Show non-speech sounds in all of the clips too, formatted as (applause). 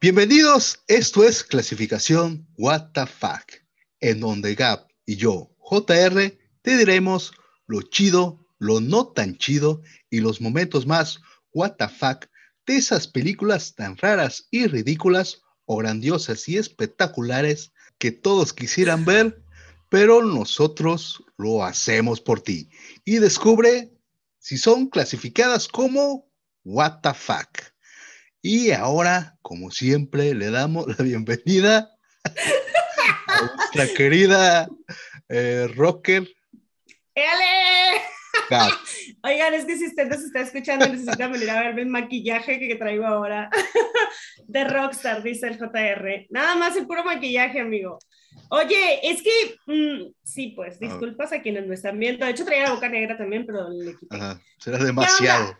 Bienvenidos, esto es clasificación What the Fuck, en donde Gap y yo, JR, te diremos lo chido, lo no tan chido y los momentos más What the Fuck de esas películas tan raras y ridículas o grandiosas y espectaculares que todos quisieran ver, pero nosotros lo hacemos por ti. Y descubre si son clasificadas como What the Fuck. Y ahora, como siempre, le damos la bienvenida a nuestra (laughs) querida eh, rocker. ¡Ele! (laughs) Oigan, es que si usted nos está escuchando, necesita venir a verme el maquillaje que, traigo ahora (laughs) de Rockstar, dice el JR. Nada más el puro maquillaje, amigo. Oye, es que, mm, sí, pues, ah. disculpas a quienes me están viendo. De hecho, traía la boca negra también, pero le quité. Ajá, será demasiado.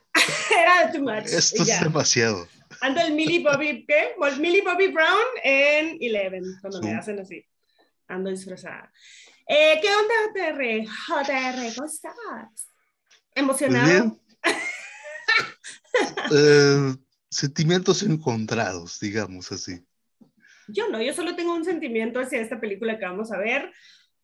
Era too much. Esto es demasiado. Ando el Millie Bobby, ¿qué? Millie Bobby Brown en Eleven, cuando me hacen así. Ando disfrazada. Eh, ¿Qué onda, JR? JR, ¿cómo estás? ¿Emocionado? (laughs) eh, sentimientos encontrados, digamos así. Yo no, yo solo tengo un sentimiento hacia esta película que vamos a ver,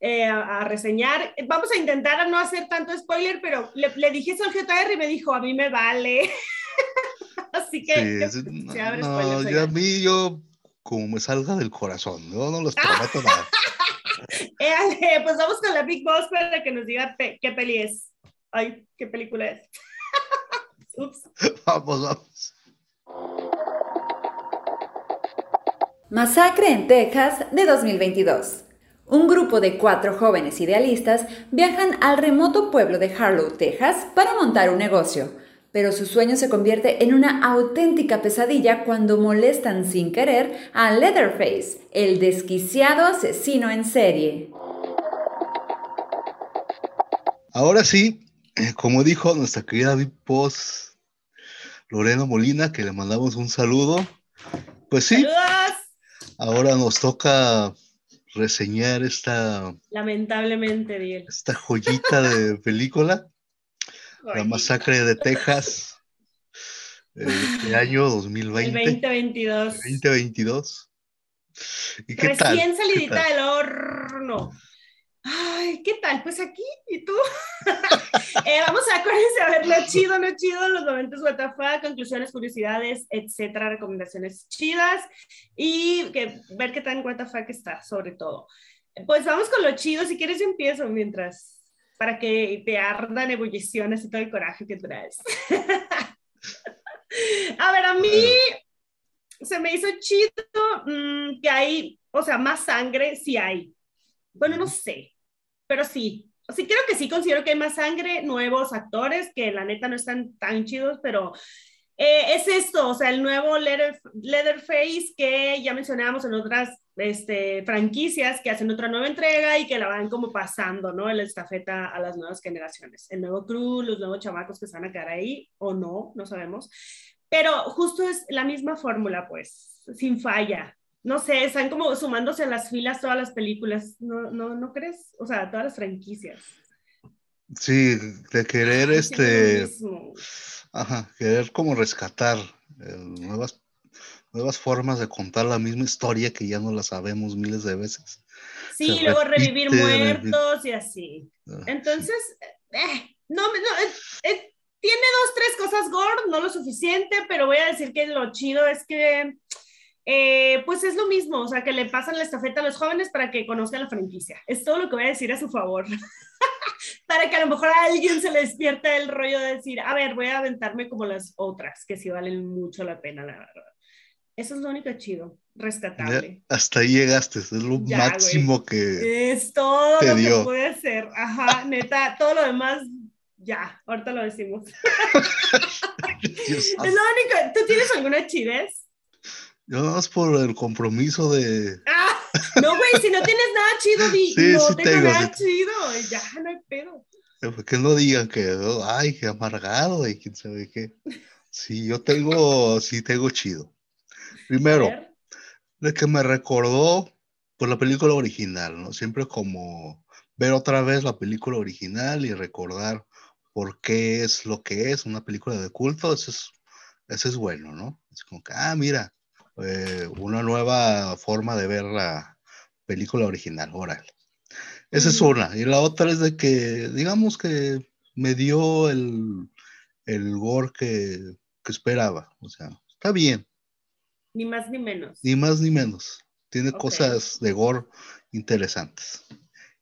eh, a, reseñar. Vamos a intentar no hacer tanto spoiler, pero le, le dije eso al JR y me dijo, a mí me vale. (laughs) Así que sí, no, yo a mí yo como me salga del corazón, no, no los prometo nada. (laughs) Eh, pues vamos con la Big Boss para que nos diga qué peli es. Ay, qué película es. (laughs) Ups. Vamos, vamos. Masacre en Texas de 2022. Un grupo de cuatro jóvenes idealistas viajan al remoto pueblo de Harlow, Texas, para montar un negocio pero su sueño se convierte en una auténtica pesadilla cuando molestan sin querer a Leatherface, el desquiciado asesino en serie. Ahora sí, eh, como dijo nuestra querida Post Lorena Molina, que le mandamos un saludo, pues sí, ahora nos toca reseñar esta... Lamentablemente, bien. Esta joyita de película la masacre de Texas (laughs) el año 2020. El 2022. 2022. ¿Y qué Recién salidita del horno. Ay, ¿qué tal? Pues aquí, ¿y tú? (laughs) eh, vamos a acuérdense a ver lo chido, lo chido, los momentos WTF, conclusiones, curiosidades, etcétera, recomendaciones chidas y que, ver qué tan WTF está, sobre todo. Pues vamos con lo chido, si quieres yo empiezo mientras para que te ardan ebulliciones y todo el coraje que traes. (laughs) a ver, a mí se me hizo chido mm, que hay, o sea, más sangre, sí hay. Bueno, no sé, pero sí. Sí, creo que sí considero que hay más sangre, nuevos actores que la neta no están tan chidos, pero eh, es esto, o sea, el nuevo Leatherface que ya mencionábamos en otras este, franquicias que hacen otra nueva entrega y que la van como pasando, ¿no? En la estafeta a las nuevas generaciones. El nuevo crew, los nuevos chamacos que se van a quedar ahí o no, no sabemos. Pero justo es la misma fórmula, pues, sin falla. No sé, están como sumándose a las filas todas las películas, ¿no, no, ¿no crees? O sea, todas las franquicias. Sí, de querer este Ajá, querer como rescatar eh, nuevas, nuevas formas de contar la misma historia que ya no la sabemos miles de veces. Sí, luego revivir muertos y así. Ah, Entonces, eh, no, no eh, tiene dos, tres cosas gore, no lo suficiente, pero voy a decir que lo chido es que, pues es lo mismo, o sea, que le pasan la estafeta a los jóvenes para que conozcan la franquicia. Es todo lo que voy a decir a su favor. (laughs) para que a lo mejor a alguien se le despierte el rollo de decir, a ver, voy a aventarme como las otras, que sí valen mucho la pena, la verdad. Eso es lo único chido, rescatable. hasta ahí llegaste, es lo máximo que. Es todo lo que puede hacer. Ajá, neta, todo lo demás, ya, ahorita lo decimos. es lo único. ¿Tú tienes alguna chidez? Yo nada más por el compromiso de. Ah, no, güey, si no tienes nada chido, di, (laughs) no tengo, nada chido, ya no hay pedo. Que no digan que, ay, qué amargado y quién sabe qué. Sí, yo tengo, sí tengo chido. Primero, de que me recordó por la película original, ¿no? Siempre como ver otra vez la película original y recordar por qué es lo que es una película de culto, eso es, eso es bueno, ¿no? Es como que, ah, mira, eh, una nueva forma de ver la película original, órale. Esa es una. Y la otra es de que, digamos que me dio el, el gore que, que esperaba. O sea, está bien, Ni más ni menos. ni más ni menos. Tiene cosas de gore interesantes.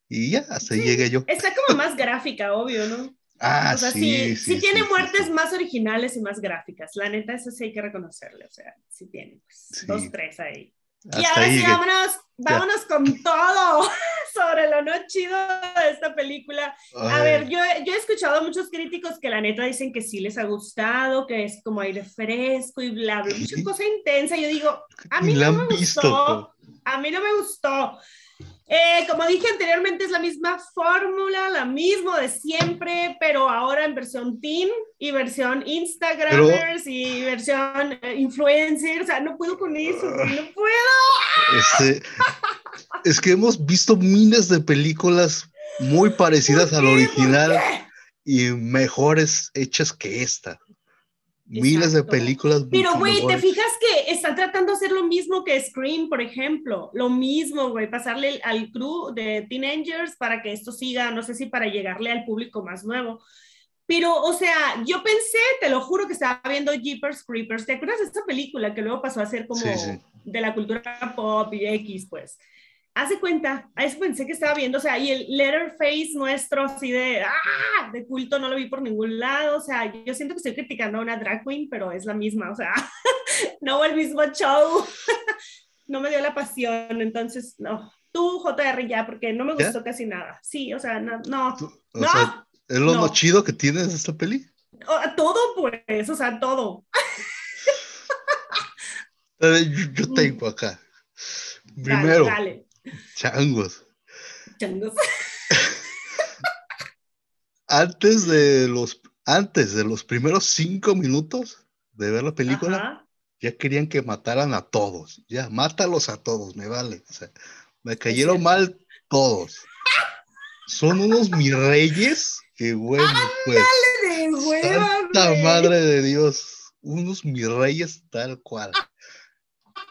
Y ya, hasta Sí. llegué yo. Está como más gráfica, obvio, ¿no? Ah, o sea, sí, sí, sí, sí tiene muertes más originales y más gráficas. La neta, eso sí hay que reconocerle. O sea, sí tiene, pues, dos, tres ahí. Y ahora sí, vámonos, vámonos con todo (laughs) sobre lo no chido de esta película. A Ay, ver, yo, yo he escuchado a muchos críticos que la neta dicen que sí les ha gustado, que es como aire fresco y bla, bla, mucha cosa intensa. Yo digo, a mí la no me visto. gustó. A mí no me gustó. Eh, como dije anteriormente, es la misma fórmula, la misma de siempre, pero ahora en versión teen y versión Instagramers y versión eh, influencer. O sea, no puedo con eso, no puedo. Este, es que hemos visto miles de películas muy parecidas al original y mejores hechas que esta. Miles de películas. Pero, güey, ¿te fijas que están tratando de hacer lo mismo que Scream, por ejemplo? Lo mismo, güey, pasarle al crew de Teenagers para que esto siga, no sé si para llegarle al público más nuevo. Pero, o sea, yo pensé, te lo juro, que estaba viendo Jeepers Creepers. ¿Te acuerdas de esta película que luego pasó a ser como Sí, sí. de la cultura pop y X, pues? Hace cuenta, a eso pensé que estaba viendo, o sea, y el letterface nuestro así de, ¡ah! de culto no lo vi por ningún lado, o sea, yo siento que estoy criticando a una drag queen, pero es la misma, o sea, (laughs) no el mismo show, (laughs) no me dio la pasión, entonces, no. Tú, JR, ya, porque no me ¿Ya? gustó casi nada. Sí, o sea, no, no, O no, sea, es lo no. más chido que tienes esta peli. o- todo pues, o sea, todo. (laughs) Yo, yo tengo acá. Dale, Primero, Dale, changos. changos. (laughs) Antes de los, antes de los primeros cinco minutos de ver la película, Ajá. ya querían que mataran a todos. Ya, mátalos a todos, me vale. O sea, me cayeron mal todos. Son unos mis reyes que bueno, pues. De hueva, Santa güey. madre de Dios. Unos mis reyes tal cual.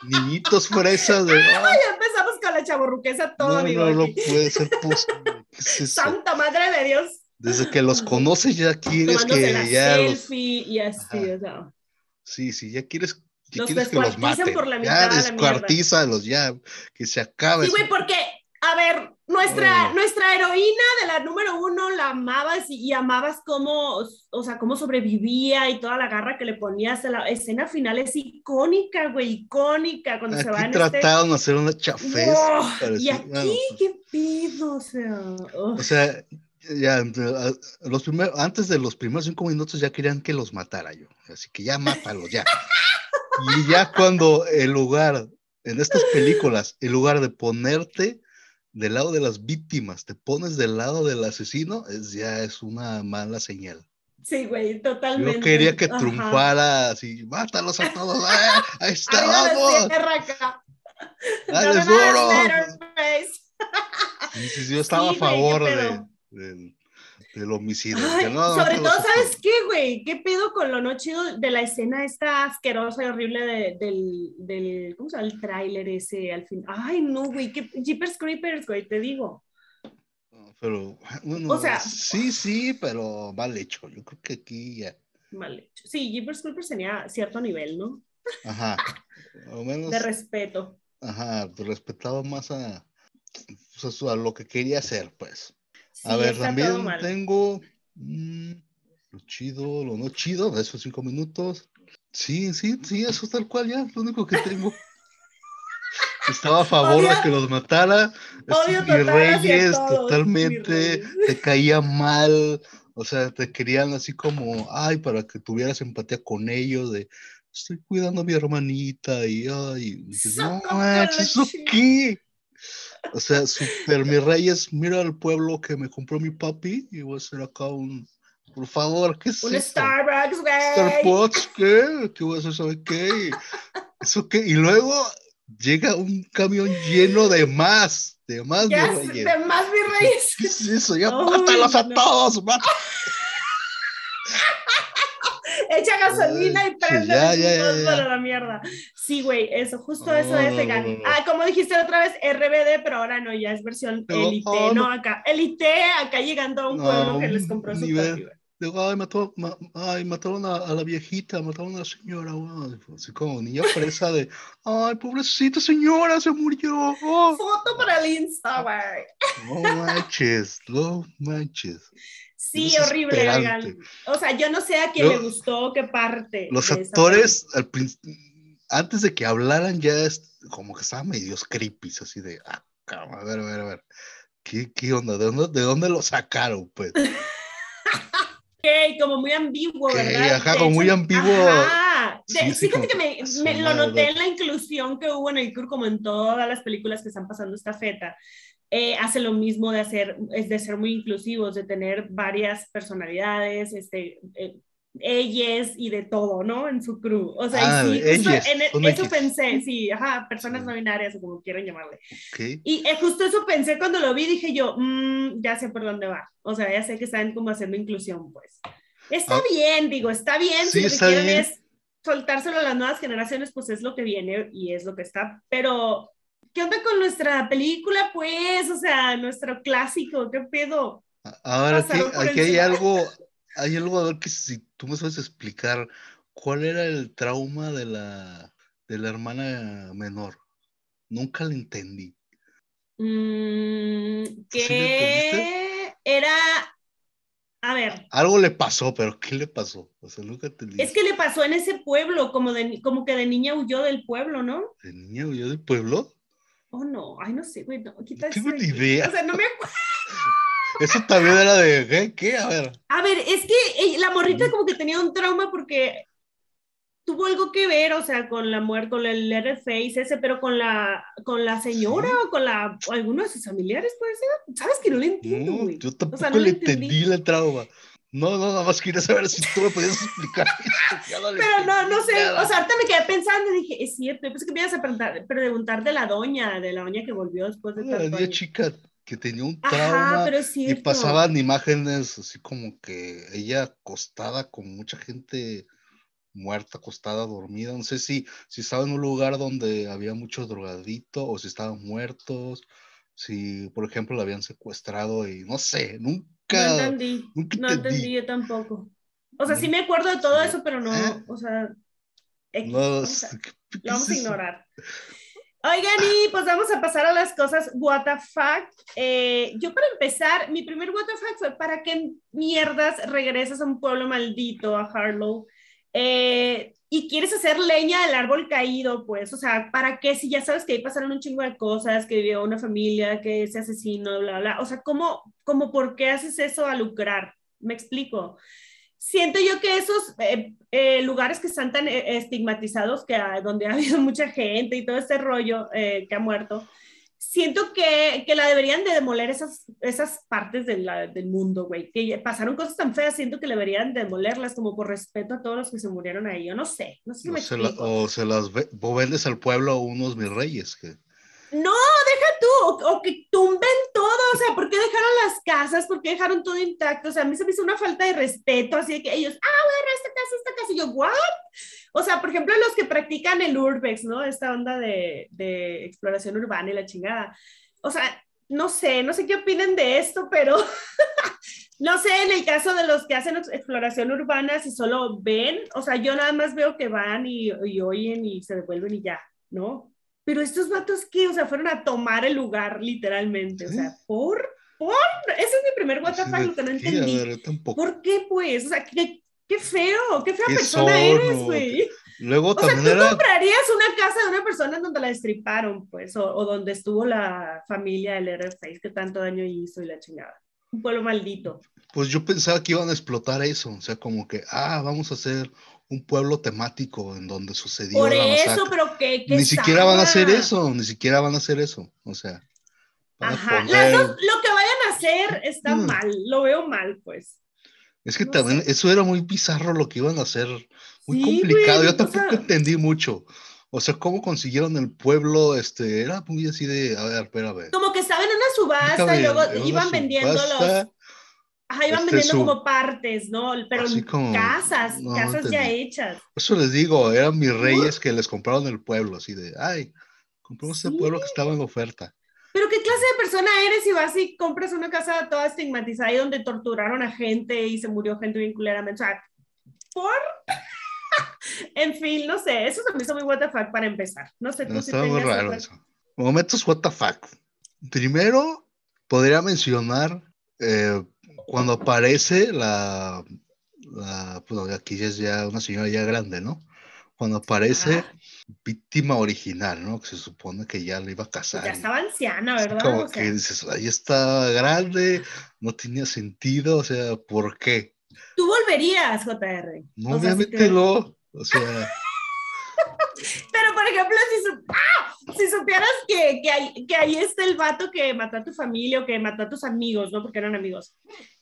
Niñitos fresas de. "Ah, empezamos con la chaborruquesa todo, no, amigo. no, no puede ser (laughs) posible. ¿Qué es? Santa madre de Dios. Desde que los conoces ya quieres Tomándose la que ya los, selfie y así, o sea. sí, sí, ya quieres, ya Los quieres que los descuartizan maten. por la mitad ya descuartízalos, ya, que se acabe. Sí, güey, porque, a ver, nuestra, Oh. nuestra heroína de la número uno la amabas y, y amabas cómo, o sea, cómo sobrevivía y toda la garra que le ponías. La escena final es icónica, güey, icónica, cuando se va Aquí en este... trataron de hacer una. ¡Wow! Y aquí, bueno, qué pido, o sea... O sea, ya los primeros, antes de los primeros cinco minutos ya querían que los matara yo. Así que ya mátalos, ya. Y ya cuando el lugar, en estas películas, en lugar de ponerte del lado de las víctimas, te pones del lado del asesino, es, ya es una mala señal. Sí, güey, totalmente. Yo quería que Ajá. triunfara así, mátalos a todos. (laughs) ¡ah! Ahí está, vamos. Dale duro. Sí, sí, yo estaba Sí, a güey, favor de. Del, homicidio. Ay, no, sobre todo, ¿sabes qué, güey? ¿Qué pedo con lo no chido de la escena esta asquerosa y horrible de- del, del, ¿cómo se llama? El tráiler ese al fin. Ay, no, güey, qué Jeepers Creepers, güey, te digo. Pero, bueno, O sea- sí, sí, pero mal hecho. Yo creo que aquí ya. Mal hecho. Sí, Jeepers Creepers tenía cierto nivel, ¿no? Ajá. (laughs) Menos, De respeto. ajá, respetaba más a, pues, a lo que quería hacer, pues. Sí, A ver, todo también tengo mm, lo chido, lo no chido, esos cinco minutos. Sí, sí, sí, eso es tal cual ya, lo único que tengo. (laughs) Estaba a favor de que los matara. Mis total reyes, todos, mis totalmente, reyes. te caía mal. O sea, te querían así como, ay, para que tuvieras empatía con ellos, de estoy cuidando a mi hermanita y ay, y dices, no manches, ¿eso qué? O sea, super mis reyes, mira el pueblo que me compró mi papi y voy a hacer acá un, por favor, ¿qué es Un esto? Starbucks, güey. Starbucks, ¿qué? ¿Qué voy a hacer? ¿Sabe qué? ¿Eso qué? Y luego llega un camión lleno de más, de más de más. ¿Qué es eso? Ya Ay, mátalos a todos, echa gasolina y prende ya, ya, ya, fútbol ya. a la mierda. Sí, güey, eso, justo eso es no, vegan. no, no. Ah, como dijiste otra vez, RBD, pero ahora no, ya es versión Pero, élite, oh, no acá. Élite, acá llegando a un pueblo que les compró su. Digo, ay, mató, ma- ay, mataron a, a la viejita, mataron a la señora, güey. Así como niña presa de, ay, pobrecita señora, se murió. Oh, Foto para el Insta, güey. no manches, no manches. Sí, horrible, oigan. O sea, yo no sé a quién Yo- le gustó, qué parte. Los actores, al antes de que hablaran, ya es como que estaban medios creepy, así de, ah, cabrón, a ver, a ver, a ver. ¿Qué, qué onda? ¿De dónde, ¿De dónde lo sacaron, pues? (laughs) Ok, como muy ambiguo, ¿verdad? ajá, como muy ambiguo. Ajá. De- Sí, sí, fíjate que me, me lo noté en la inclusión que hubo en el tour, como en todas las películas que están pasando esta feta. Eh, hace lo mismo de hacer, es de ser muy inclusivos, de tener varias personalidades, este, eh, ellas y de todo, ¿no? En su crew. O sea, Ah, sí, justo ellas, en eso pensé, sí, ajá, personas no binarias o como quieran llamarle. Ok. Y eh, justo eso pensé cuando lo vi, dije yo, "Mm, ya sé por dónde va. O sea, ya sé que están como haciendo inclusión, pues. Está Ah. bien, digo, está bien. Sí, si lo que está quieren bien. es soltárselo a las nuevas generaciones, pues es lo que viene y es lo que está. Pero, ¿qué onda con nuestra película, pues? O sea, nuestro clásico, ¿qué pedo? Ahora aquí, aquí hay algo, (laughs) hay algo a ver que si tú me sabes explicar cuál era el trauma de la, de la hermana menor. Nunca lo entendí. Mm, ¿Sí lo que era, a ver, Algo le pasó, pero ¿qué le pasó? O sea, nunca entendí. es que le pasó en ese pueblo, como, de, como que de niña huyó del pueblo, ¿no? ¿De niña huyó del pueblo? Oh, no, ay, no sé, güey, no, quita tengo eso de ni idea. O sea, no me acuerdo. (laughs) Eso también era de, ¿qué? ¿Qué? A ver. A ver, es que ella- la morrita como que tenía un trauma porque tuvo algo que ver, o sea, con la muerte, con el Leatherface ese, pero con la, con la señora Sí. o con la, o alguno de sus familiares, puede ser. ¿Sabes que no le entiendo, No, güey? yo tampoco no le entendí. la trauma. No, no, nada más quería saber si tú me podías explicar (laughs) Pero no, no sé, o sea, ahorita me quedé pensando y dije, es cierto, yo pensé que me ibas a preguntar, preguntar de la doña, de la doña que volvió después de niña años. chica que tenía un Ajá, trauma pero y pasaban imágenes así como que ella acostada con mucha gente muerta, acostada, dormida. No sé si, si estaba en un lugar donde había mucho drogadito o si estaban muertos, si por ejemplo la habían secuestrado y no sé, No entendí, nunca no entendí. yo tampoco. O sea, sí me acuerdo de todo eso, pero no, ¿Eh? o sea, X, No, o sea, ¿qué- qué lo vamos a ignorar. Oigan, y pues vamos a pasar a las cosas what the fuck. Eh, yo para empezar, mi primer what the fuck fue para qué mierdas regresas a un pueblo maldito, a Harlow, eh, y quieres hacer leña del árbol caído, pues, o sea, ¿para qué si ya sabes que ahí pasaron un chingo de cosas, que vivió una familia, que ese asesino, bla, bla, o sea, ¿cómo, cómo por qué haces eso a lucrar? Me explico siento yo que esos eh, eh, lugares que están tan eh, estigmatizados, que donde ha habido (laughs) mucha gente y todo este rollo que ha muerto, siento que, que la deberían de demoler esas, esas partes de la- del mundo, güey, que pasaron cosas tan feas, siento que deberían demolerlas como por respeto a todos los que se murieron ahí, yo no sé, no sé si O me se, la- o se las ve- o vendes al pueblo a unos mis reyes que No, deja tú, o, o que tumben todo, o sea, ¿por qué dejaron las casas? ¿Por qué dejaron todo intacto? O sea, a mí se me hizo una falta de respeto, así de que ellos, ah, bueno, esta casa, esta casa, y yo, ¿what? O sea, por ejemplo, los que practican el urbex, ¿no? Esta onda de, de exploración urbana y la chingada. O sea, no sé, no sé qué opinen de esto, pero (laughs) no sé, en el caso de los que hacen ex- exploración urbana, si solo ven, o sea, yo nada más veo que van y, y oyen y se devuelven y ya, ¿no? Pero estos vatos, ¿qué? O sea, fueron a tomar el lugar, literalmente. O sea, ¿por? ¿Por? Ese es mi primer de, lo que no entendí. ver. ¿Por qué, pues? O sea, qué, qué feo, qué fea Qué persona eres, güey. Luego O sea, también tú era comprarías una casa de una persona donde la destriparon, pues, o, o donde estuvo la familia del R6 que tanto daño hizo y la chingada. Un pueblo maldito. Pues yo pensaba que iban a explotar eso, o sea, como que, ah, vamos a hacer un pueblo temático en donde sucedió Por la eso, masacre. pero que, Ni siquiera van a hacer eso, ni siquiera van a hacer eso, o sea, Ajá. poner- dos- lo que vayan a hacer está Mm. mal, lo veo mal, pues. es que no también sé. eso era muy bizarro lo que iban a hacer, muy Sí, complicado, güey, yo o tampoco sea- entendí mucho, o sea, cómo consiguieron el pueblo, este, era muy así de, a ver, espérame, Como que estaban en una subasta y luego iban vendiendo los. Ajá, iban Este, vendiendo su- como partes, ¿no? Pero como- casas, no, casas ya hechas. Eso les digo, eran mis reyes que les compraron el pueblo, así de, ay, compramos este Sí. pueblo que estaba en oferta. Pero ¿qué clase de persona eres si vas y compras una casa toda estigmatizada y donde torturaron a gente y se murió gente bien culeramente? O sea, ¿por? (laughs) en fin, no sé, eso se me hizo muy what the fuck para empezar. No sé, tú No, si estaba muy raro eso. Momentos what the fuck. Primero, podría mencionar eh, cuando aparece la, la, pues aquí ya es ya una señora ya grande, ¿no? Cuando aparece Ajá. víctima original, ¿no? Que se supone que ya le iba a casar. Ya estaba anciana, ¿verdad? Como O sea, que dices, ahí está grande, no tenía sentido, o sea, ¿por qué? tú volverías, JR. No, O sea, si obviamente te- no. O sea, (laughs) Pero, por ejemplo, si, su- ¡Ah! si supieras que, que, ahí, que ahí está el vato que mató a tu familia o que mató a tus amigos, ¿no? Porque eran amigos.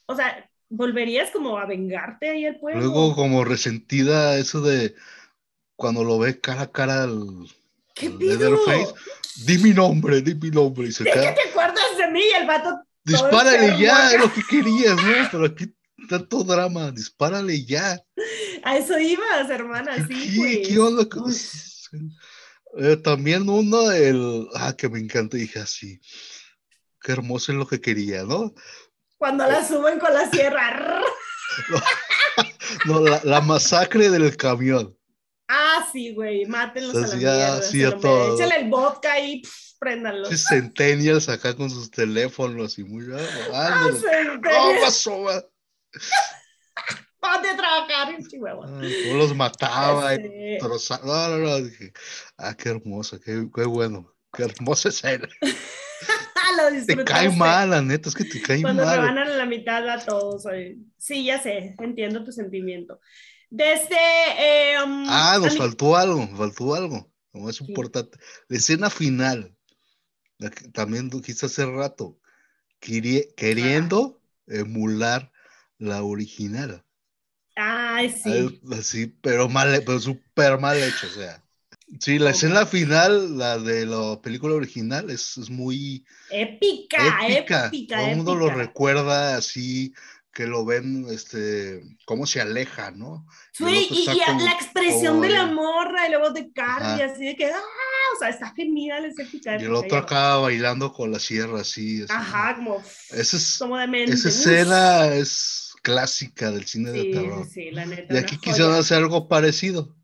O sea, ¿volverías como a vengarte ahí al pueblo? luego como resentida eso de cuando lo ve cara a cara al, ¿Qué al? Leatherface, di mi nombre, di mi nombre, y se ¿De qué te acuerdas de mí? Y el vato dispárale ya, es lo que querías, ¿no? Pero aquí tanto drama, dispárale ya. A eso ibas, hermana, sí, ¿Qué, pues. qué onda con? Eh, también uno, el, ah, que me encanta, dije así, qué hermoso es lo que quería, ¿no? Cuando la suben con la sierra. (laughs) No, la, la masacre del camión. Ah, sí, güey, mátenlos a la mierda. a merecen. todo. Échale el vodka y pff. Sí, Centennials acá con sus teléfonos y muy. Ah, (laughs) Ah, ¿Cómo pasó? Ponte a trabajar en Chihuahua. Ah, los mataba y Este, trozaba. No, no, no. Dije, ah, qué hermoso, qué, qué bueno. Qué hermosa escena. (laughs) lo Te cae mal, la neta, es que te cae Cuando mal. rebanan a la mitad a todos. oye. Sí, ya sé, entiendo tu sentimiento. Desde. eh, um, Ah, nos mí- faltó algo, faltó algo. Es Sí. importante. La escena final. la que también dijiste hace rato. querie- queriendo emular la original. Ay, sí. Al- Así, pero mal, pero súper mal hecho, o sea. Sí, la escena final, la de la película original, es, es muy Épica, épica. épica. Todo el mundo lo recuerda así, que lo ven, este, cómo se aleja, ¿no? Sí, y, como- la expresión de la de- morra y luego de Carly, Ajá. así de que, ah, o sea, está genial, es épica. Y el otro acá bailando con la sierra, así. así. Ajá, como, Esa es, como demente. esa escena es clásica del cine de terror. sí, sí, la neta. Y aquí quisieron hacer algo parecido.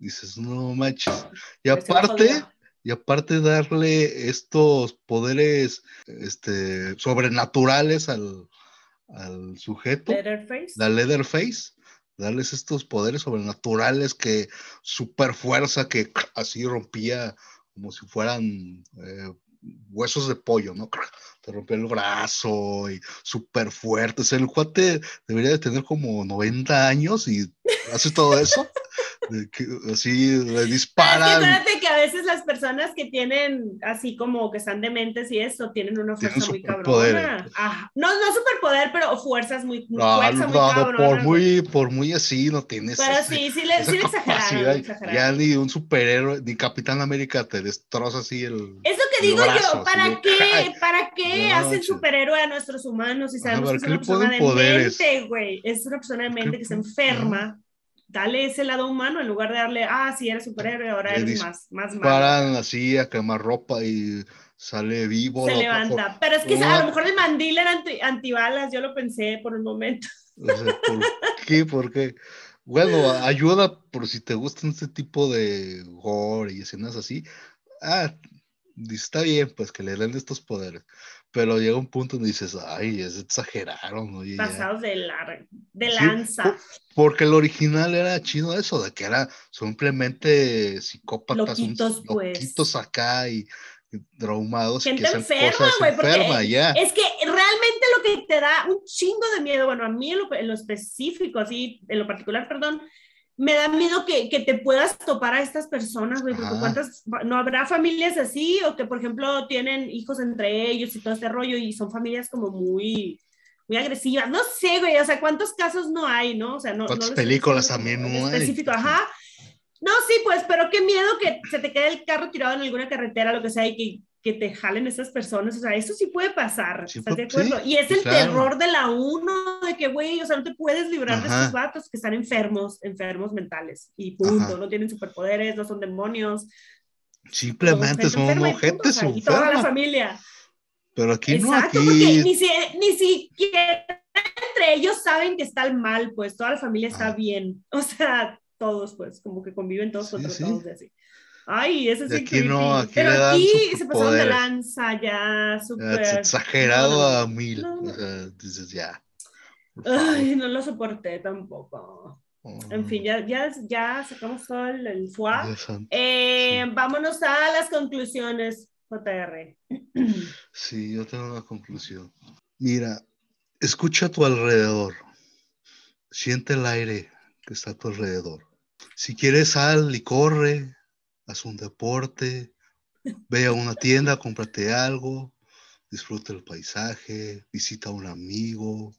Dices, no manches. Y Pues, aparte, y aparte darle estos poderes este, sobrenaturales al, al sujeto, Leatherface. la Leatherface, darles estos poderes sobrenaturales que super fuerza que así rompía como si fueran eh, huesos de pollo, ¿no? Te rompía el brazo y súper fuerte. O sea, el cuate debería de tener como 90 años y hace todo eso. que así le Pero es que disparan. que a veces las personas que tienen así como que están dementes y eso, tienen una Tienen fuerza muy superpoderes. cabrona. Ajá. No, no superpoder, pero fuerzas muy, No, fuerza no, muy no, cabrona. por muy, por muy así no tienes Pero ese- sí, sí le, sí le exageraron. Ya ni un superhéroe, ni Capitán América te destroza así el. Es lo que digo brazo, (laughs) yo, ¿para qué? ¿Para qué Hacen superhéroe a nuestros humanos Ajá, sabemos ¿para que es una persona demente, güey? Es una persona demente que se enferma. Dale ese lado humano en lugar de darle, ah, sí, eres superhéroe, ahora eres más, más malo. Paran así a quemar ropa y sale vivo. Se levanta. Pero es que a lo mejor el mandil era anti- antibalas, yo lo pensé por un momento. ¿por qué? ¿Por qué? Bueno, ayuda por si te gustan este tipo de gore y escenas así. Ah, está bien, pues que le den estos poderes. Pero llega un punto donde dices, ay, es exageraron, oye, ya". Pasados de, la, de Sí, lanza. po- Porque el original era chido eso, de que era simplemente psicópatas, un- Loquitos, pues. loquitos acá y, y traumados y Gente que enferma, güey, enferma, ya. Es que realmente lo que te da un chingo de miedo, bueno, a mí en lo, en lo específico, así, en lo particular, perdón, me da miedo que, que te puedas topar a estas personas, güey, porque cuántas, no habrá familias así, o que, por ejemplo, tienen hijos entre ellos y todo este rollo, y son familias como muy, muy agresivas, no sé, güey, o sea, ¿cuántos casos no hay, no? O sea, no. ¿Cuántas no películas también no hay? Específico, ajá. No, sí, pues, pero qué miedo que se te quede el carro tirado en alguna carretera, lo que sea, y que que te jalen esas personas, o sea, eso sí puede pasar, Sí, ¿estás de sí, acuerdo? y es el claro. terror de la uno, de que, güey, o sea, no te puedes librar de Ajá. estos vatos que están enfermos, enfermos mentales, y punto, Ajá. no tienen superpoderes, no son demonios, Simplemente son gente sea, y toda la familia. Pero aquí no, Exacto, aquí. porque ni, si, ni siquiera entre ellos saben que está el mal, pues toda la familia está Ajá. bien. O sea, todos, pues, como que conviven todos Sí, contra sí. todos y así. Ay, eso De sí aquí no, aquí Pero aquí se pasaron de lanza ya, súper. es exagerado No, a mil. No, no. O sea, dices ya. Ay, no lo soporté tampoco. En fin, ya, ya, ya sacamos todo el, el. Eh, Sí. Vámonos a las conclusiones, JR. (clears throat) Sí, yo tengo una conclusión. Mira, escucha a tu alrededor. Siente el aire que está a tu alrededor. Si quieres, sal y corre, haz un deporte, ve a una tienda, cómprate algo, disfruta el paisaje, visita a un amigo,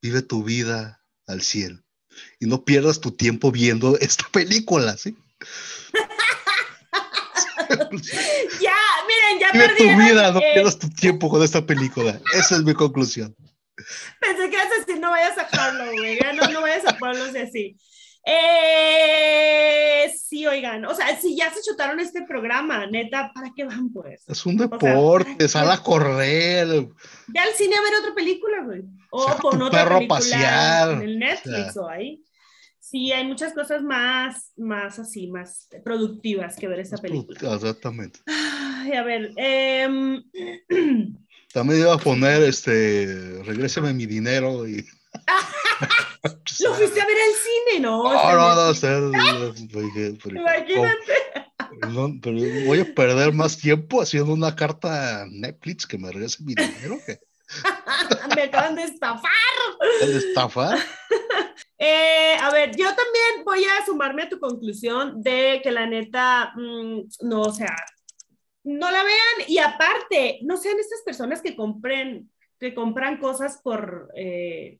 vive tu vida al 100 y no pierdas tu tiempo viendo (laughs) esta película, ¿sí? (laughs) Ya, miren, ya Vive tu perdieron. vida, no pierdas tu tiempo con esta película. Esa es mi conclusión. Pensé que ibas a decir, no vayas a Harlow, güey. No, no vayas a pueblos y así. Eh, sí, oigan, o sea, si ya se chutaron este programa, neta, ¿para qué van, pues? Es un sea, deporte, sal a correr. Ve al cine a ver otra película, güey. O tu otra perro película pasear, en el Netflix o sea. o ahí. Sí, hay muchas cosas más, más así, más productivas que ver esa película. Exactamente. Ay, a ver, em, (clears throat) También iba a poner, este, regréseme mi dinero y... (laughs) lo fuiste a ver al cine, ¿no? No, no, no, o sea, porque- porque- Imagínate. no, pero voy a perder más tiempo haciendo una carta a Netflix que me regrese mi dinero que (laughs) Me acaban de estafar. de estafar. (laughs) Eh, a ver, yo también voy a sumarme a tu conclusión de que la neta, mm, no, o sea, no la vean y aparte, no sean estas personas que compren, que compran cosas por, eh,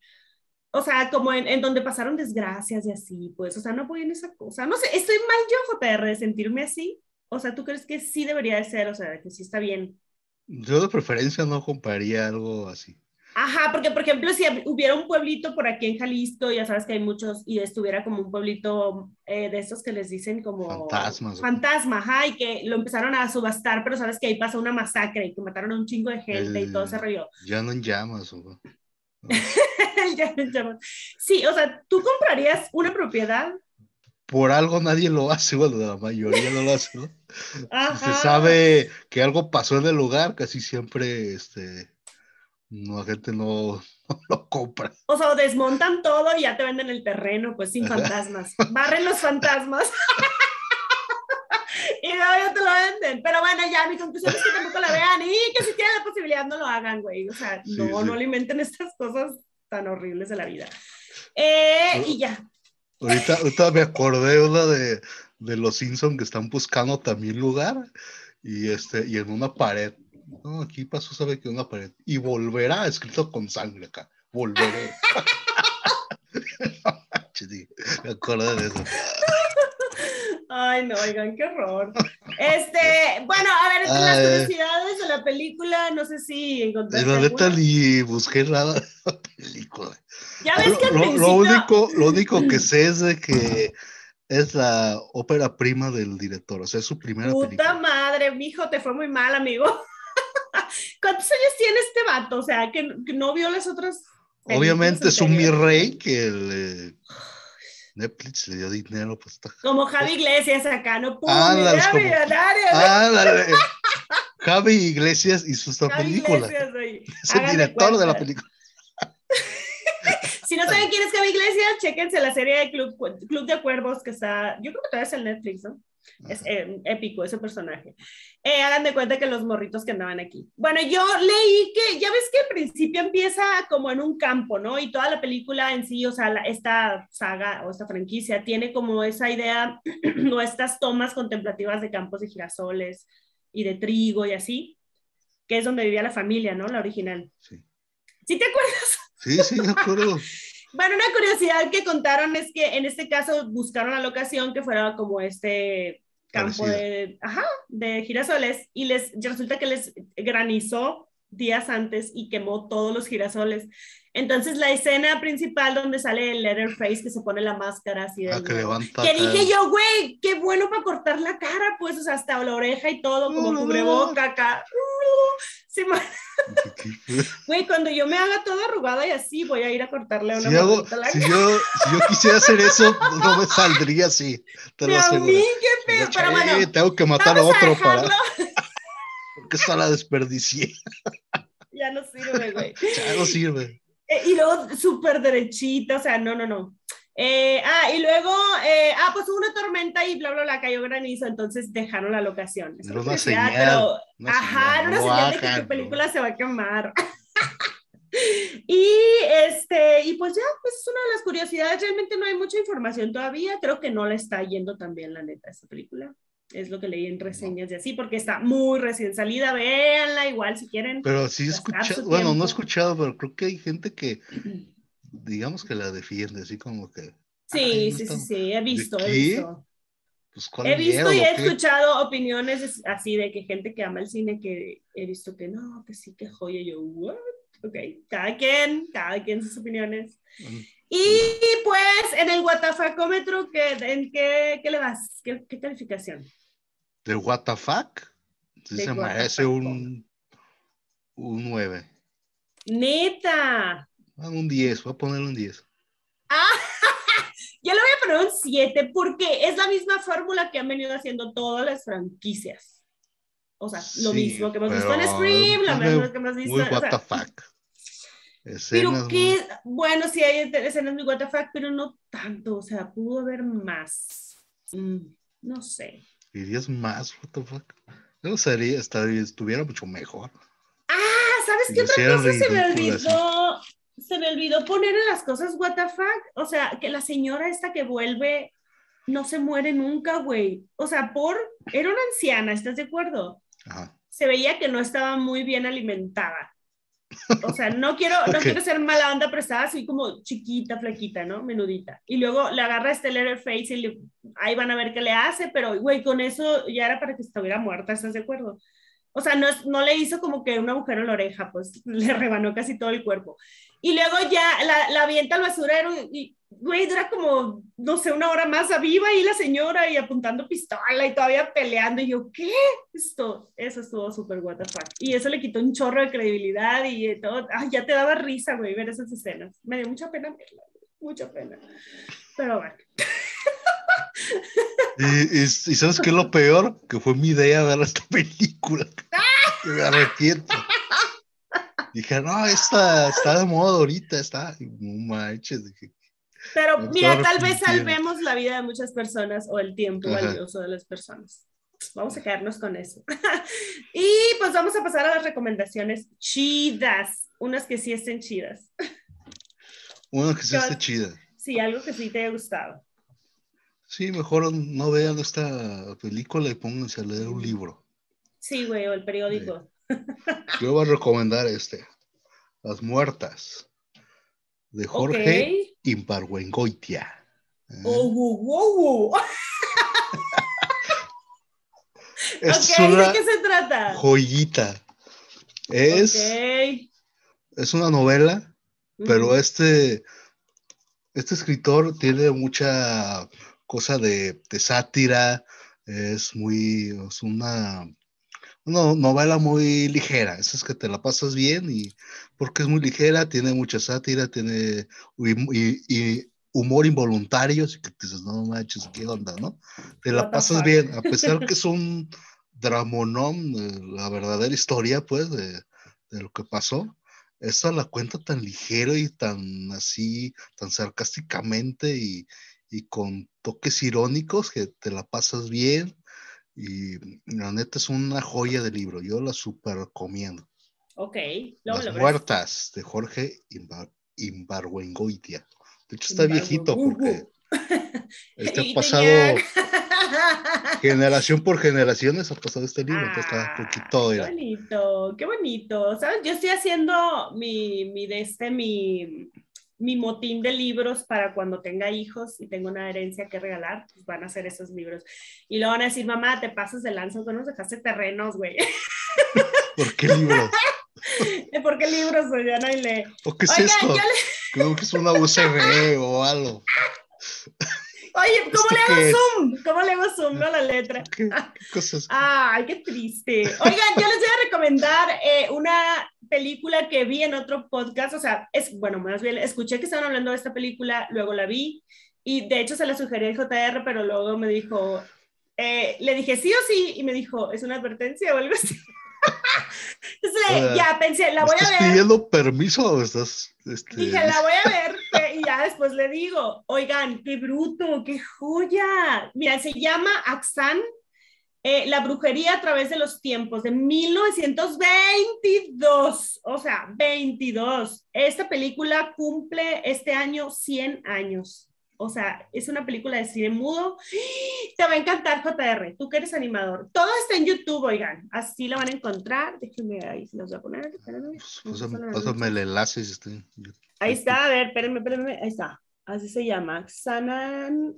o sea, como en, en donde pasaron desgracias y así, pues, o sea, no apoyen esa cosa. No sé, estoy mal yo, JR, de sentirme así. O sea, ¿tú crees que sí debería de ser? O sea, que sí está bien. Yo de preferencia no compraría algo así. Ajá, porque por ejemplo, si hubiera un pueblito por aquí en Jalisco, ya sabes que hay muchos, y estuviera como un pueblito eh, de estos que les dicen como... Fantasmas. Fantasma, ajá, y que lo empezaron a subastar, pero sabes que ahí pasó una masacre y que mataron a un chingo de gente y todo El- rollo. Ya no en llamas. o-. (laughs) sí, o sea, ¿tú comprarías una propiedad? Por algo nadie lo hace, bueno, la mayoría no lo hace, ¿no? Se sabe que algo pasó en el lugar, casi siempre, este, no, la gente no, no lo compra. O sea, desmontan todo y ya te venden el terreno, pues sin fantasmas. Barren los fantasmas. (laughs) Pero bueno, ya, mi conclusión es que tampoco la vean y que si tienen la posibilidad no lo hagan, güey. O sea, Sí, no, sí. no alimenten estas cosas tan horribles de la vida. Eh, y ya. Ahorita, ahorita me acordé una de, de los Simpsons que están buscando también lugar y, este, y en una pared. No, aquí pasó, sabe que una pared. Y volverá, escrito con sangre acá. Volveré. (laughs) (laughs) No me acordé de eso. Ay, no, oigan, qué horror. Este, bueno, a ver, entre las Ay. curiosidades de la película, no sé si encontraste la neta ni busqué nada de la película. Ya ves que al Lo, lo- principio... lo único, lo único que (clears throat) sé es de que es la ópera prima del director, o sea, es su primera Puta película. madre, mijo, te fue muy mal, amigo. (laughs) ¿Cuántos años tiene este vato? O sea, que, no vio las otras. Obviamente es un mi rey que le- Netflix le dio dinero, pues está. Como Javi Iglesias acá, no pudo. Ándale, como-. Ándale. (laughs) Javi Iglesias hizo esta Javi película. Iglesias, güey. (laughs) Es el director de la película. (laughs) Si no saben quién es Javi Iglesias, chéquense la serie de Club, Club de Cuervos que está, yo creo que todavía es el Netflix, ¿no? Es eh, épico ese personaje. Eh, hagan de cuenta que los morritos que andaban aquí. Bueno, yo leí que, ya ves que al principio empieza como en un campo, ¿no? Y toda la película en sí, o sea, la- esta saga o esta franquicia tiene como esa idea (clears throat) o estas tomas contemplativas de campos de girasoles y de trigo y así, que es donde vivía la familia, ¿no? La original. Sí, ¿Sí te acuerdas? sí, sí, me acuerdo. (laughs) Bueno, una curiosidad que contaron es que en este caso buscaron la locación que fuera como este, campo de, ajá, de girasoles y les resulta que les granizó días antes y quemó todos los girasoles. Entonces la escena principal donde sale el Leatherface que se pone la máscara así de Ah, que levanta. que dije yo, güey, qué bueno para cortar la cara, pues, o sea, hasta la oreja y todo, como cubreboca acá. (laughs) Si (laughs) Güey, cuando yo me haga toda arrugada y así, voy a ir a cortarle una hago- mordidita a la si yo, si yo quisiera hacer eso, no me saldría así. Te (laughs) lo aseguro. qué pero bueno, tengo que matar a vamos a otro para. Porque esta la desperdicié. (laughs) Ya no sirve, güey. Ya no sirve. Eh, y luego súper derechita, o sea, no, no, no. Eh, ah, y luego, eh, ah, pues hubo una tormenta y bla, bla, bla, cayó granizo, entonces dejaron la locación. Es Era una señal, pero- una ajá, señal, una no señal de que tu no. película se va a quemar. (laughs) y este, y pues ya, pues es una de las curiosidades, realmente no hay mucha información todavía, creo que no la está yendo tan bien, la neta, esta película. Es lo que leí en reseñas y así, porque está muy recién salida, véanla igual si quieren. Pero sí he escuchado, bueno, no he escuchado, pero creo que hay gente que, (clears throat) digamos que la defiende, así como que, Sí, no sí, sí, sí, he visto, he visto. pues, ¿cuál He visto miedo, y he escuchado opiniones es- así de que gente que ama el cine que he visto que no, que sí, que joya, yo, what? Ok, cada quien, cada quien sus opiniones. Mm, Y pues en el Guatafacómetro, ¿qué, ¿en qué, qué le das? ¿Qué, qué calificación? ¿De what the fuck? Sí se merece fuck. un, un 9. Neta. Ah, un 10, voy a poner un 10. (laughs) Yo le voy a poner un 7 porque es la misma fórmula que han venido haciendo todas las franquicias. O sea, lo Sí, mismo que hemos visto en Scream, lo mismo que hemos visto. Muy o sea, what the fuck. Pero muy- bueno, sí hay escenas muy WTF, pero no tanto, o sea, pudo haber más. Mm, no sé. ¿Dirías más fuck? No sería, estuviera mucho mejor. Ah, ¿sabes qué otra cosa se me olvidó? Se me olvidó poner en las cosas WTF, o sea, que la señora esta que vuelve no se muere nunca, güey. O sea, por, era una anciana, ¿estás de acuerdo? Ajá. se veía que no estaba muy bien alimentada. O sea, no quiero, no quiero ser mala onda, pero estaba así como chiquita, flaquita, ¿no? Menudita. Y luego le agarra este Leatherface y le- ahí van a ver qué le hace, pero, güey, con eso ya era para que estuviera muerta, ¿estás de acuerdo? O sea, no, no le hizo como que un agujero en la oreja, pues (laughs) le rebanó casi todo el cuerpo. Y luego ya la, la avienta al basurero y, güey, dura como, no sé, una hora más viva ahí la señora y apuntando pistola y todavía peleando. Y yo, ¿qué? Esto, eso estuvo súper what the fuck. Y eso le quitó un chorro de credibilidad y todo. Ay, ya te daba risa, güey, ver esas escenas. Me dio mucha pena verla, mucha pena. Pero bueno. Y, y- y ¿sabes qué es lo peor? Que fue mi idea ver esta película. Que (laughs) me arrepiento. Dije, no, esta está de moda ahorita, está. No manches. Dije, Pero mira, tal vez salvemos la vida de muchas personas o el tiempo Ajá. valioso de las personas. Vamos a quedarnos con eso. (laughs) y pues vamos a pasar a las recomendaciones chidas, unas que sí estén chidas. Una que sí Yo- esté chida. Sí, algo que sí te haya gustado. Sí, mejor no vean esta película y pónganse a leer un libro. Sí, güey, o el periódico. Yo voy a recomendar este, Las Muertas, de Jorge Ok. Imparhuengoitia. ¿eh? Oh, wow, wow, (laughs) es una ¿de qué se trata? joyita. Es, es una novela, pero este, este escritor tiene mucha cosa de, de sátira, es muy, es una, una novela muy ligera, esas que te la pasas bien y porque es muy ligera, tiene mucha sátira, tiene y- y- y humor involuntario, así que te dices, no manches, ¿qué onda, no? Te la pasas bien, a pesar que es (laughs) un dramonón, eh, la verdadera historia, pues, de, de lo que pasó. Esta la cuenta tan ligero y tan así, tan sarcásticamente y, y con toques irónicos que te la pasas bien. Y la neta es una joya de libro, yo la super recomiendo. Ok. Luego Las lo. Muertas de Jorge Imbar Imbargüengoitia. De hecho está viejito porque (laughs) este ha pasado (laughs) generación por generaciones, ha pasado este libro, entonces está Ah, poquito, Qué bonito, qué bonito. ¿Sabes? Yo estoy haciendo mi, mi de este, mi, mi motín de libros para cuando tenga hijos y tengo una herencia que regalar, pues van a ser esos libros. Y luego van a decir, mamá, te pasas de lanza, tú nos dejaste terrenos, güey. (laughs) ¿Por qué libros? (laughs) ¿Por qué libros, güey? no lee. ¿O qué es esto? Creo que es una USB o algo. (laughs) Oye, ¿cómo le hago zoom? ¿Cómo le hago zoom a la letra? (laughs) ¿Qué, cosas? Ay, qué triste. Oigan, yo les voy a recomendar eh, una película que vi en otro podcast, o sea, es, bueno, más bien, escuché que estaban hablando de esta película, luego la vi, y de hecho se la sugerí al JR, pero luego me dijo, eh, le dije sí o sí, y me dijo, ¿es una advertencia o algo así? (laughs) Entonces, ya pensé, la voy a ver. ¿Estás pidiendo permiso o estás...? Este... Dije, la voy a ver y ya después le digo, oigan, qué bruto, qué joya. Mira, se llama Axan, eh, La brujería a través de los tiempos, de 1922, o sea, 22. Esta película cumple este año 100 años. O sea, es una película de cine mudo. Te va a encantar, JR. Tú que eres animador. Todo está en YouTube, oigan. Así lo van a encontrar. Déjenme ahí, se los voy a poner. Pásame, el enlace. Ahí está, a ver, espérenme, espérenme. Ahí está. Así se llama. Xanan.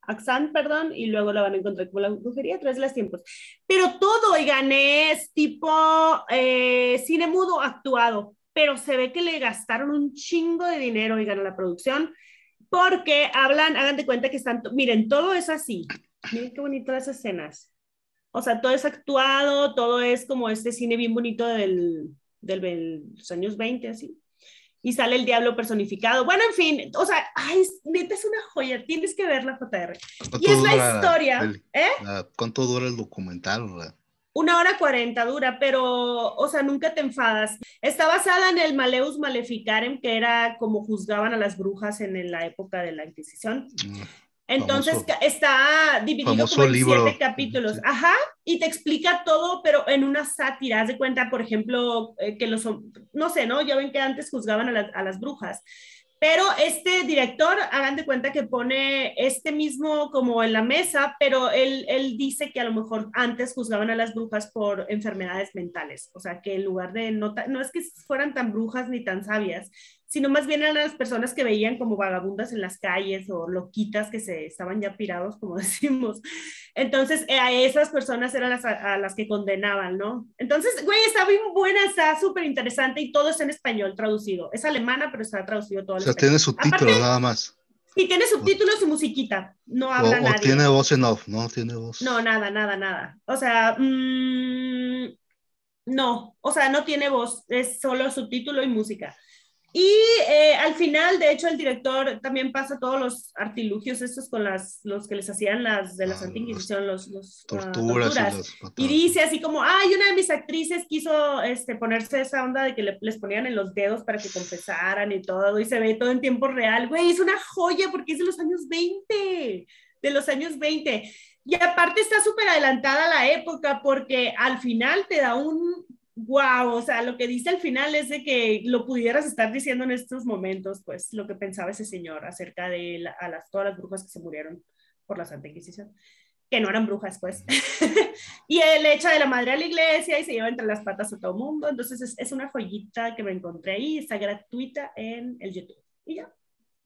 Axan, perdón, y luego la van a encontrar como la brujería a través de los tiempos. Pero todo, oigan, es tipo eh, cine mudo actuado, pero se ve que le gastaron un chingo de dinero, oigan, a la producción porque hablan, hagan de cuenta que están, miren, todo es así. Miren qué bonito las escenas. O sea, todo es actuado, todo es como este cine bien bonito del, del, los años 20, así. Y sale el diablo personificado. Bueno, en fin, o sea, ay, neta es una joya, tienes que ver la JR. Y es la historia. ¿eh? ¿Cuánto dura el documental? ¿verdad? Una hora cuarenta dura, pero, o sea, nunca te enfadas. Está basada en el Maleus Maleficarem, que era como juzgaban a las brujas en la época de la Inquisición. Mm, Entonces está dividido como en siete capítulos. Ajá, y te explica todo, pero en una sátira. Haz de cuenta, por ejemplo, eh, que los, no sé, ¿no? Ya ven que antes juzgaban a, a las brujas. Pero este director, hagan de cuenta que pone este mismo como en la mesa, pero él, él dice que a lo mejor antes juzgaban a las brujas por enfermedades mentales, o sea, que en lugar de, no, no es que fueran tan brujas ni tan sabias, sino más bien eran las personas que veían como vagabundas en las calles o loquitas que se estaban ya pirados, como (laughs) decimos. Entonces, eh, a esas personas eran las, a, las que condenaban, ¿no? Entonces, güey, está bien buena, está súper interesante y todo está en español traducido. Es alemana, pero está traducido todo. O sea, tiene subtítulos nada más. Sí, tiene subtítulos y musiquita. No habla o, o tiene voz en off, ¿no? Tiene voz. No, nada, nada, nada. O sea, mmm, no, o sea, no tiene voz, es solo subtítulo y música. Y eh, al final, de hecho, el director también pasa todos los artilugios estos con las, los que les hacían las de la ah, Santa Inquisición, los, los ah, torturas. y, dice así como, ay, una de mis actrices quiso este, ponerse esa onda de que les ponían en los dedos para que confesaran y todo, y se ve todo en tiempo real. Güey, es una joya porque es de los años 20, de los años 20. Y aparte está súper adelantada la época porque al final te da un wow, o sea, lo que dice al final es de que lo pudieras estar diciendo en estos momentos, pues lo que pensaba ese señor acerca de a las, todas las brujas que se murieron por la Santa Inquisición, que no eran brujas, pues. (laughs) y él echa de la madre a la iglesia y se lleva entre las patas a todo mundo, entonces es, es, una joyita que me encontré ahí, está gratuita en el YouTube. Y ya,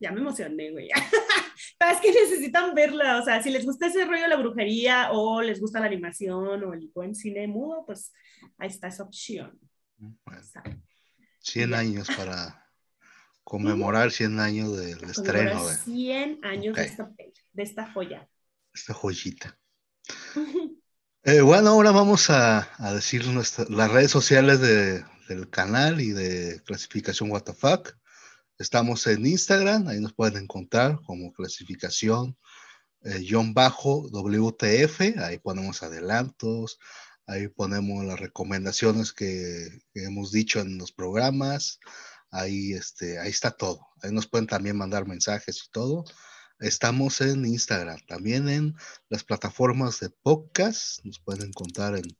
ya me emocioné, güey. (laughs) es que necesitan verla, o sea, si les gusta ese rollo de la brujería o les gusta la animación o el buen cine mudo, pues ahí está esa opción. 100 años para (laughs) conmemorar 100 años del estreno. 100 años de, esta, de, esta, joya. Esta joyita. (laughs) eh, bueno, ahora vamos a, a decir nuestra, las redes sociales de, del canal y de clasificación WTF. Estamos en Instagram, ahí nos pueden encontrar como clasificación eh, bajo WTF, ahí ponemos adelantos, ahí ponemos las recomendaciones que, hemos dicho en los programas, ahí, este, ahí está todo. Ahí nos pueden también mandar mensajes y todo. Estamos en Instagram, también en las plataformas de podcast, nos pueden encontrar en,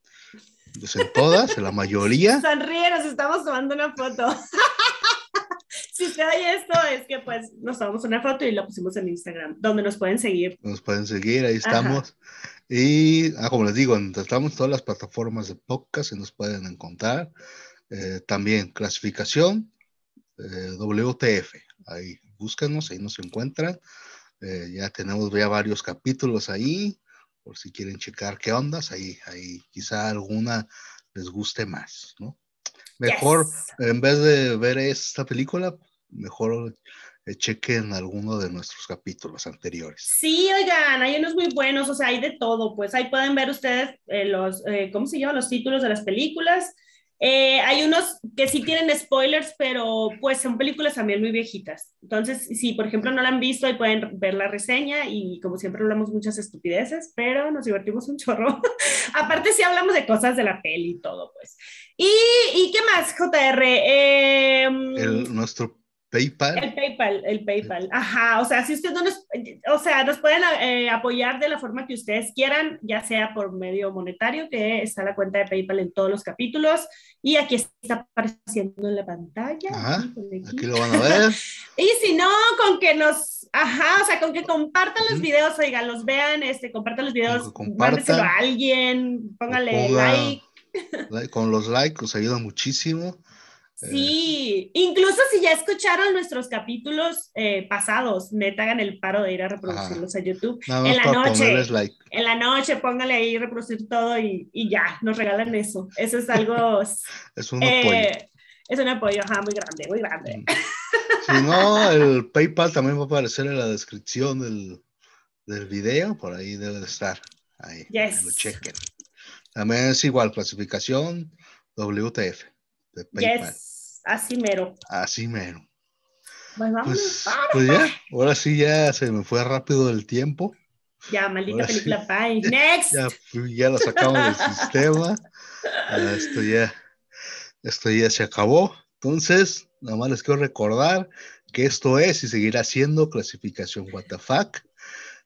pues, en todas, en la mayoría. (laughs) Sonríe, nos estamos tomando una foto. (laughs) oye esto, es que pues nos tomamos una foto y la pusimos en Instagram, donde nos pueden seguir. Nos pueden seguir, ahí estamos. Y, ah, como les digo, estamos en todas las plataformas de podcast y nos pueden encontrar. Eh, también clasificación eh, WTF. ahí búscanos, ahí nos encuentran. Eh, ya tenemos ya varios capítulos ahí, por si quieren checar qué ondas, ahí, ahí quizá alguna les guste más, ¿no? Mejor, en vez de ver esta película, mejor eh, chequen alguno de nuestros capítulos anteriores. Sí, oigan, hay unos muy buenos, o sea, hay de todo, pues ahí pueden ver ustedes eh, los, eh, ¿cómo se llaman? Los títulos de las películas. hay unos que sí tienen spoilers, pero pues son películas también muy viejitas. Entonces, si por ejemplo no la han visto, ahí pueden ver la reseña y como siempre hablamos muchas estupideces, pero nos divertimos un chorro. (laughs) Aparte, sí hablamos de cosas de la peli y todo, pues. ¿Y, y qué más, JR? Em, El, nuestro PayPal. El PayPal, el PayPal. Ajá, o sea, si ustedes no nos, o sea, nos pueden eh, apoyar de la forma que ustedes quieran, ya sea por medio monetario, que está la cuenta de PayPal en todos los capítulos, y aquí está apareciendo en la pantalla. Ajá, aquí lo van a ver. (laughs) y si no, con que nos, ajá, o sea, con que compartan los videos, oigan, los vean, este, compartan los videos, mándeselo a alguien, póngale like. Con los likes os ayuda muchísimo. Sí, incluso si ya escucharon nuestros capítulos eh, pasados, neta hagan el paro de ir a reproducirlos a YouTube. en la noche, en la noche póngale ahí reproducir todo y, y, ya, nos regalan eso. Eso es algo... (laughs) es un apoyo. Eh, es un apoyo, ajá, muy grande, muy grande. Mm. (laughs) Si no, el PayPal también va a aparecer en la descripción del, del video, por ahí debe de estar. Ahí, yes. lo chequen. También es igual, clasificación WTF. De PayPal. Yes. Así mero. Así mero. Pues, pues, ya, ahora sí ya se me fue rápido el tiempo. Ya, maldita película Pie. (laughs) Next. Ya, ya la sacamos del (laughs) sistema. esto ya, esto ya se acabó. Entonces, nada más les quiero recordar que esto es y seguirá siendo clasificación WTF.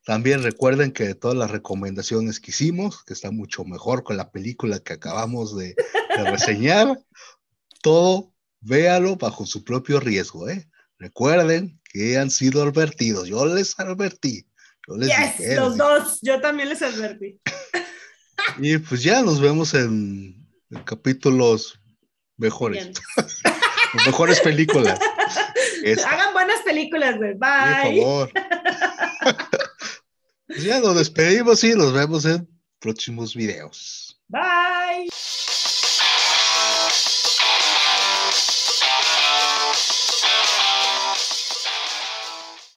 También recuerden que de todas las recomendaciones que hicimos, que está mucho mejor con la película que acabamos de, de reseñar, todo véalo bajo su propio riesgo, ¿eh? Recuerden que han sido advertidos. Yo les advertí. Yo les yes, los dos. Yo también les advertí. (laughs) Y pues ya nos vemos en, capítulos mejores. (laughs) mejores películas. Hagan buenas películas, güey. Bye. Por favor. (laughs) pues ya nos despedimos y nos vemos en próximos videos. Bye.